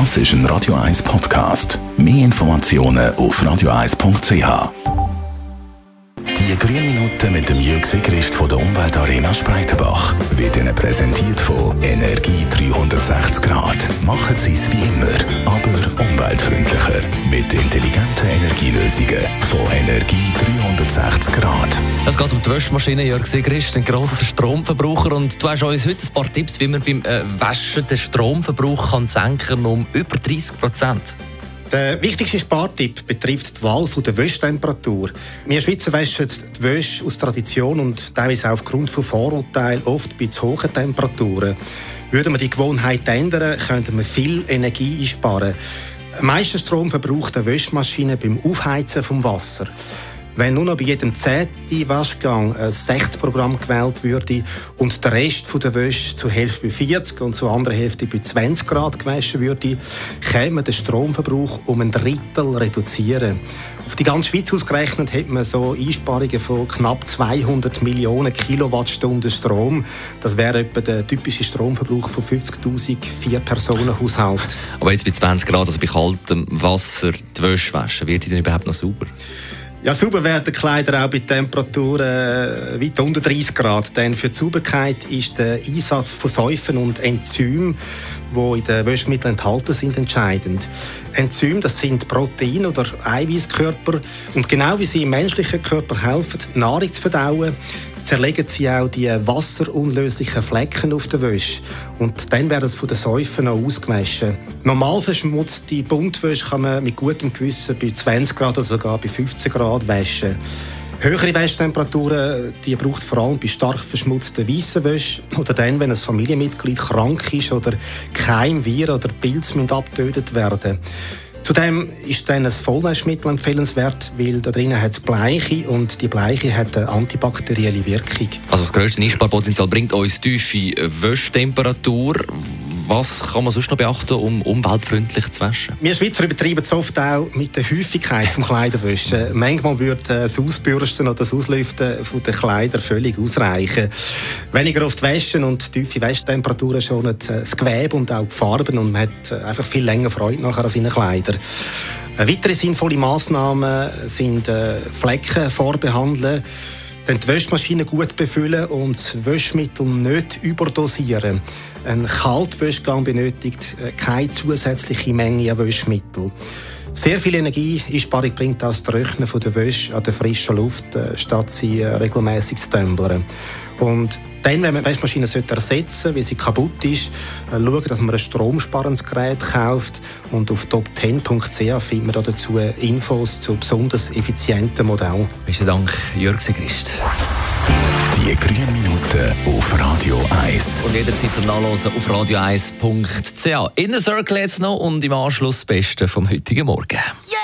Das ist ein Radio 1 Podcast. Mehr Informationen auf radio1.ch. Die grünen Minuten mit dem Jürg Sigrist von der Umweltarena Spreitenbach wird Ihnen präsentiert von Energie 360 Grad. Machen Sie es wie immer, aber umweltfreundlicher. Mit intelligenten Energielösungen von Energie 360 Grad. Es geht um die Waschmaschine, Jörg Sigrist, ein grosser Stromverbraucher. Und du hast uns heute ein paar Tipps, wie man beim äh, Waschen den Stromverbrauch kann senken um über 30 Prozent. Der wichtigste Spartipp betrifft die Wahl der Wäschtemperatur. Wir Schweizer waschen die Wäsche aus Tradition und teilweise auch aufgrund von Vorurteilen oft bei zu hohen Temperaturen. Würden wir die Gewohnheit ändern, könnten wir viel Energie einsparen. Meisten Strom verbraucht eine Wäschmaschine beim Aufheizen vom Wasser. Wenn nur noch bei jedem zehnten Waschgang ein 60-Programm gewählt würde und der Rest der Wäsche zur Hälfte bei 40 und zur anderen Hälfte bei 20 Grad gewaschen würde, käme den Stromverbrauch um ein Drittel reduzieren. Auf die ganze Schweiz ausgerechnet hat man so Einsparungen von knapp 200 Millionen Kilowattstunden Strom. Das wäre etwa der typische Stromverbrauch von 50.000 Vier-Personen-Haushalten. Aber jetzt bei 20 Grad, also bei kaltem Wasser, die Wäsche waschen, wird die denn überhaupt noch sauber? Ja, sauber werden Kleider auch bei Temperaturen äh, weit unter 30 Grad. Denn für die Sauberkeit ist der Einsatz von Säufen und Enzymen, die in den Wäschmitteln enthalten sind, entscheidend. Enzyme, das sind Proteine oder Eiweißkörper. Und genau wie sie im menschlichen Körper helfen, Nahrung zu verdauen, zerlegen sie auch die wasserunlöslichen Flecken auf der Wäsche. Und dann werden sie von den Säufen auch ausgewaschen. Normal verschmutzte Buntwäsche kann man mit gutem Gewissen bei 20 Grad oder sogar bei 15 Grad waschen. Höhere Wäschtemperaturen die braucht vor allem bei stark verschmutzten weißen Wäsche oder dann, wenn ein Familienmitglied krank ist oder kein Viren oder Pilze abgetötet werden Zudem ist dann ein Vollwaschmittel empfehlenswert, weil da drinnen hat es Bleiche und die Bleiche hat eine antibakterielle Wirkung. Also das grösste Einsparpotenzial bringt uns tiefe Wäschtemperatur. Was kann man sonst noch beachten, um umweltfreundlich zu waschen? Wir Schweizer übertreiben es oft auch mit der Häufigkeit des Kleiderwäschen. Manchmal würde das Ausbürsten oder das Auslüften der Kleider völlig ausreichen. Weniger oft waschen und tiefe Wäschtemperaturen schonen das Gewebe und auch die Farben und man hat einfach viel länger Freude nachher an seinen Kleidern. Weitere sinnvolle Massnahmen sind äh, Flecken vorbehandeln dann die Wäschmaschine gut befüllen und das Wäschmittel nicht überdosieren. Ein Kaltwäschgang benötigt äh, keine zusätzliche Menge an Wäschmittel. Sehr viel Energieeinsparung bringt das Trocknen der Wäsche an der frischen Luft, äh, statt sie äh, regelmäßig zu tümpeln. Und dann, wenn man die Waschmaschine ersetzen sollte, weil sie kaputt ist, schauen, dass man ein stromsparendes Gerät kauft. Und auf top10.ch findet man dazu Infos zu besonders effizienten Modellen. Besten Dank, Jörg Segrist. Die grünen Minuten auf Radio 1. Und jederzeit zum Nachlesen auf radio1.ch. Inner Circle jetzt noch und im Anschluss das Beste vom heutigen Morgen. Yeah!